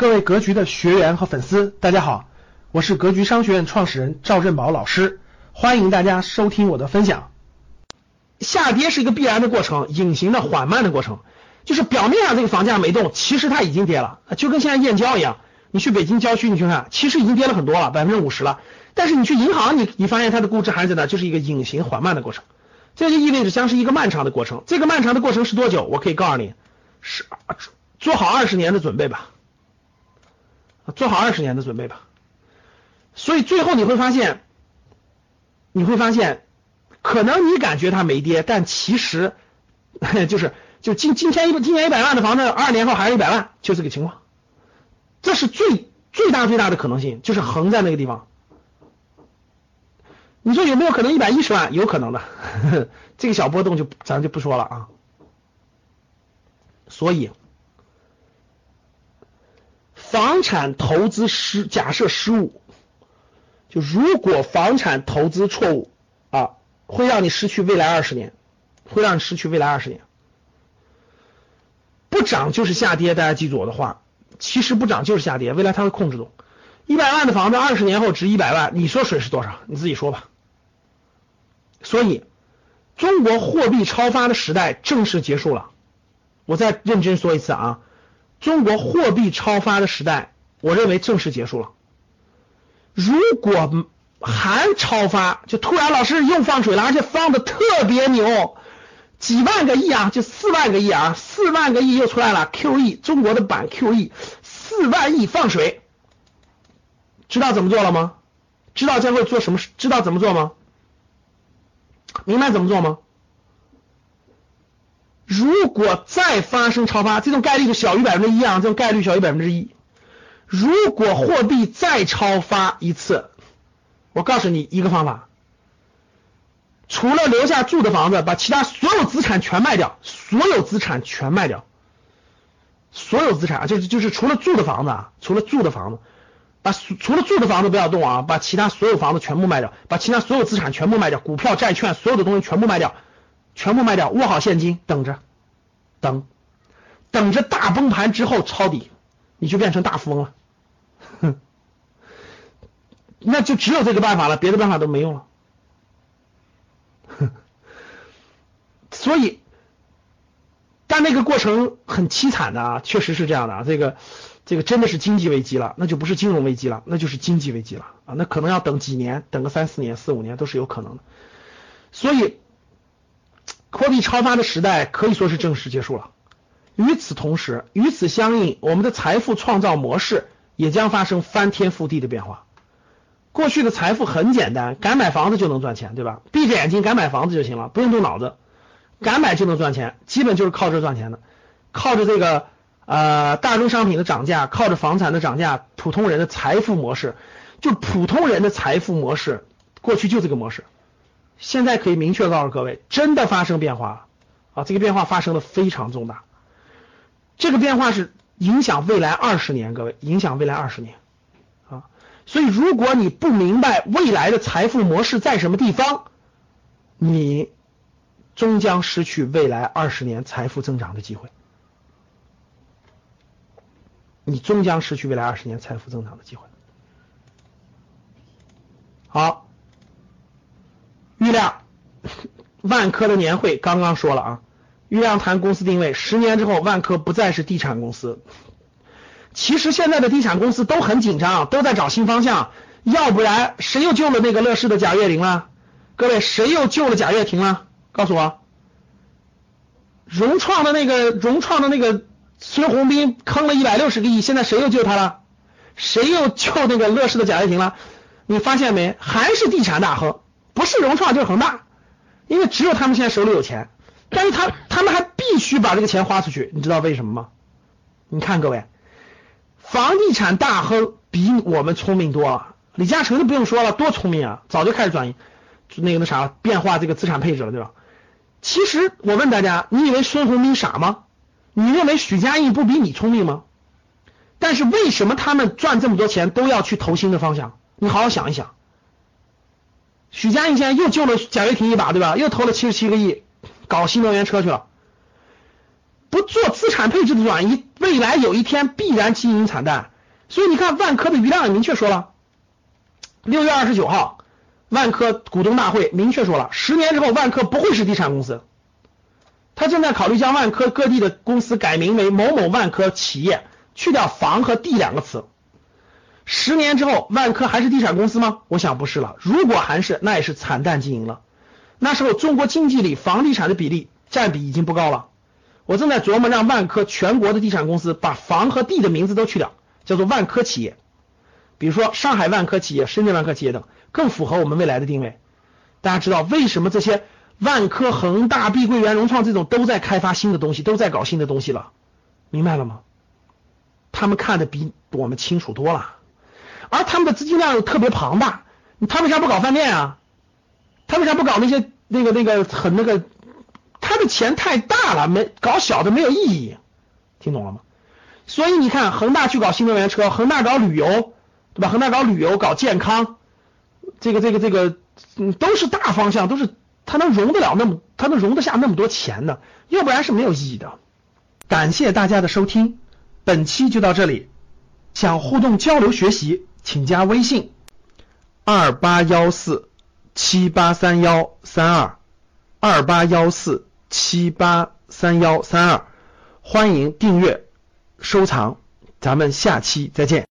各位格局的学员和粉丝，大家好，我是格局商学院创始人赵振宝老师，欢迎大家收听我的分享。下跌是一个必然的过程，隐形的缓慢的过程，就是表面上这个房价没动，其实它已经跌了，就跟现在燕郊一样，你去北京郊区你去看，其实已经跌了很多了，百分之五十了，但是你去银行，你你发现它的估值还在那，就是一个隐形缓慢的过程，这就意味着将是一个漫长的过程。这个漫长的过程是多久？我可以告诉你，是做好二十年的准备吧。做好二十年的准备吧，所以最后你会发现，你会发现，可能你感觉它没跌，但其实 就是就今今天一今年一百万的房子，二年后还是一百万，就这个情况，这是最最大最大的可能性，就是横在那个地方。你说有没有可能一百一十万？有可能的，这个小波动就咱就不说了啊。所以。房产投资失假设失误，就如果房产投资错误啊，会让你失去未来二十年，会让你失去未来二十年。不涨就是下跌，大家记住我的话，其实不涨就是下跌，未来它会控制住。一百万的房子二十年后值一百万，你说水是多少？你自己说吧。所以，中国货币超发的时代正式结束了。我再认真说一次啊。中国货币超发的时代，我认为正式结束了。如果还超发，就突然老师又放水了，而且放的特别牛，几万个亿啊，就四万个亿啊，四万个亿又出来了。QE 中国的版 QE 四万亿放水，知道怎么做了吗？知道将会做什么？知道怎么做吗？明白怎么做吗？如果再发生超发，这种概率就小于百分之一啊，这种概率小于百分之一。如果货币再超发一次，我告诉你一个方法，除了留下住的房子，把其他所有资产全卖掉，所有资产全卖掉，所有资产啊，就是就是除了住的房子啊，除了住的房子，把除了住的房子不要动啊，把其他所有房子全部卖掉，把其他所有资产全部卖掉，股票、债券所有的东西全部卖掉。全部卖掉，握好现金，等着，等，等着大崩盘之后抄底，你就变成大富翁了，那就只有这个办法了，别的办法都没用了，所以，但那个过程很凄惨的啊，确实是这样的啊，这个，这个真的是经济危机了，那就不是金融危机了，那就是经济危机了啊，那可能要等几年，等个三四年、四五年都是有可能的，所以。货币超发的时代可以说是正式结束了。与此同时，与此相应，我们的财富创造模式也将发生翻天覆地的变化。过去的财富很简单，敢买房子就能赚钱，对吧？闭着眼睛敢买房子就行了，不用动脑子，敢买就能赚钱，基本就是靠这赚钱的，靠着这个呃大宗商品的涨价，靠着房产的涨价，普通人的财富模式，就普通人的财富模式，过去就这个模式。现在可以明确告诉各位，真的发生变化了啊！这个变化发生的非常重大，这个变化是影响未来二十年，各位影响未来二十年啊！所以如果你不明白未来的财富模式在什么地方，你终将失去未来二十年财富增长的机会，你终将失去未来二十年财富增长的机会。好。郁亮，万科的年会刚刚说了啊，郁亮谈公司定位，十年之后万科不再是地产公司。其实现在的地产公司都很紧张，都在找新方向，要不然谁又救了那个乐视的贾跃亭了？各位，谁又救了贾跃亭了？告诉我，融创的那个融创的那个孙宏斌坑了一百六十个亿，现在谁又救他了？谁又救那个乐视的贾跃亭了？你发现没？还是地产大亨。不是融创就是恒大，因为只有他们现在手里有钱，但是他他们还必须把这个钱花出去，你知道为什么吗？你看各位，房地产大亨比我们聪明多了，李嘉诚就不用说了，多聪明啊，早就开始转移那个那啥变化这个资产配置了，对吧？其实我问大家，你以为孙宏斌傻吗？你认为许家印不比你聪明吗？但是为什么他们赚这么多钱都要去投新的方向？你好好想一想。许家印现在又救了贾跃亭一把，对吧？又投了七十七个亿搞新能源车去了。不做资产配置的转移，未来有一天必然经营惨淡。所以你看万科的余量也明确说了，六月二十九号，万科股东大会明确说了，十年之后万科不会是地产公司，他正在考虑将万科各地的公司改名为某某万科企业，去掉房和地两个词。十年之后，万科还是地产公司吗？我想不是了。如果还是，那也是惨淡经营了。那时候中国经济里房地产的比例占比已经不高了。我正在琢磨让万科全国的地产公司把房和地的名字都去掉，叫做万科企业。比如说上海万科企业、深圳万科企业等，更符合我们未来的定位。大家知道为什么这些万科、恒大、碧桂园、融创这种都在开发新的东西，都在搞新的东西了？明白了吗？他们看的比我们清楚多了。而他们的资金量又特别庞大，他为啥不搞饭店啊？他为啥不搞那些那个那个很那个？他的钱太大了，没搞小的没有意义，听懂了吗？所以你看，恒大去搞新能源车，恒大搞旅游，对吧？恒大搞旅游、搞健康，这个这个这个，嗯，都是大方向，都是他能容得了那么，他能容得下那么多钱的，要不然是没有意义的。感谢大家的收听，本期就到这里。想互动交流学习。请加微信二八幺四七八三幺三二二八幺四七八三幺三二，欢迎订阅收藏，咱们下期再见。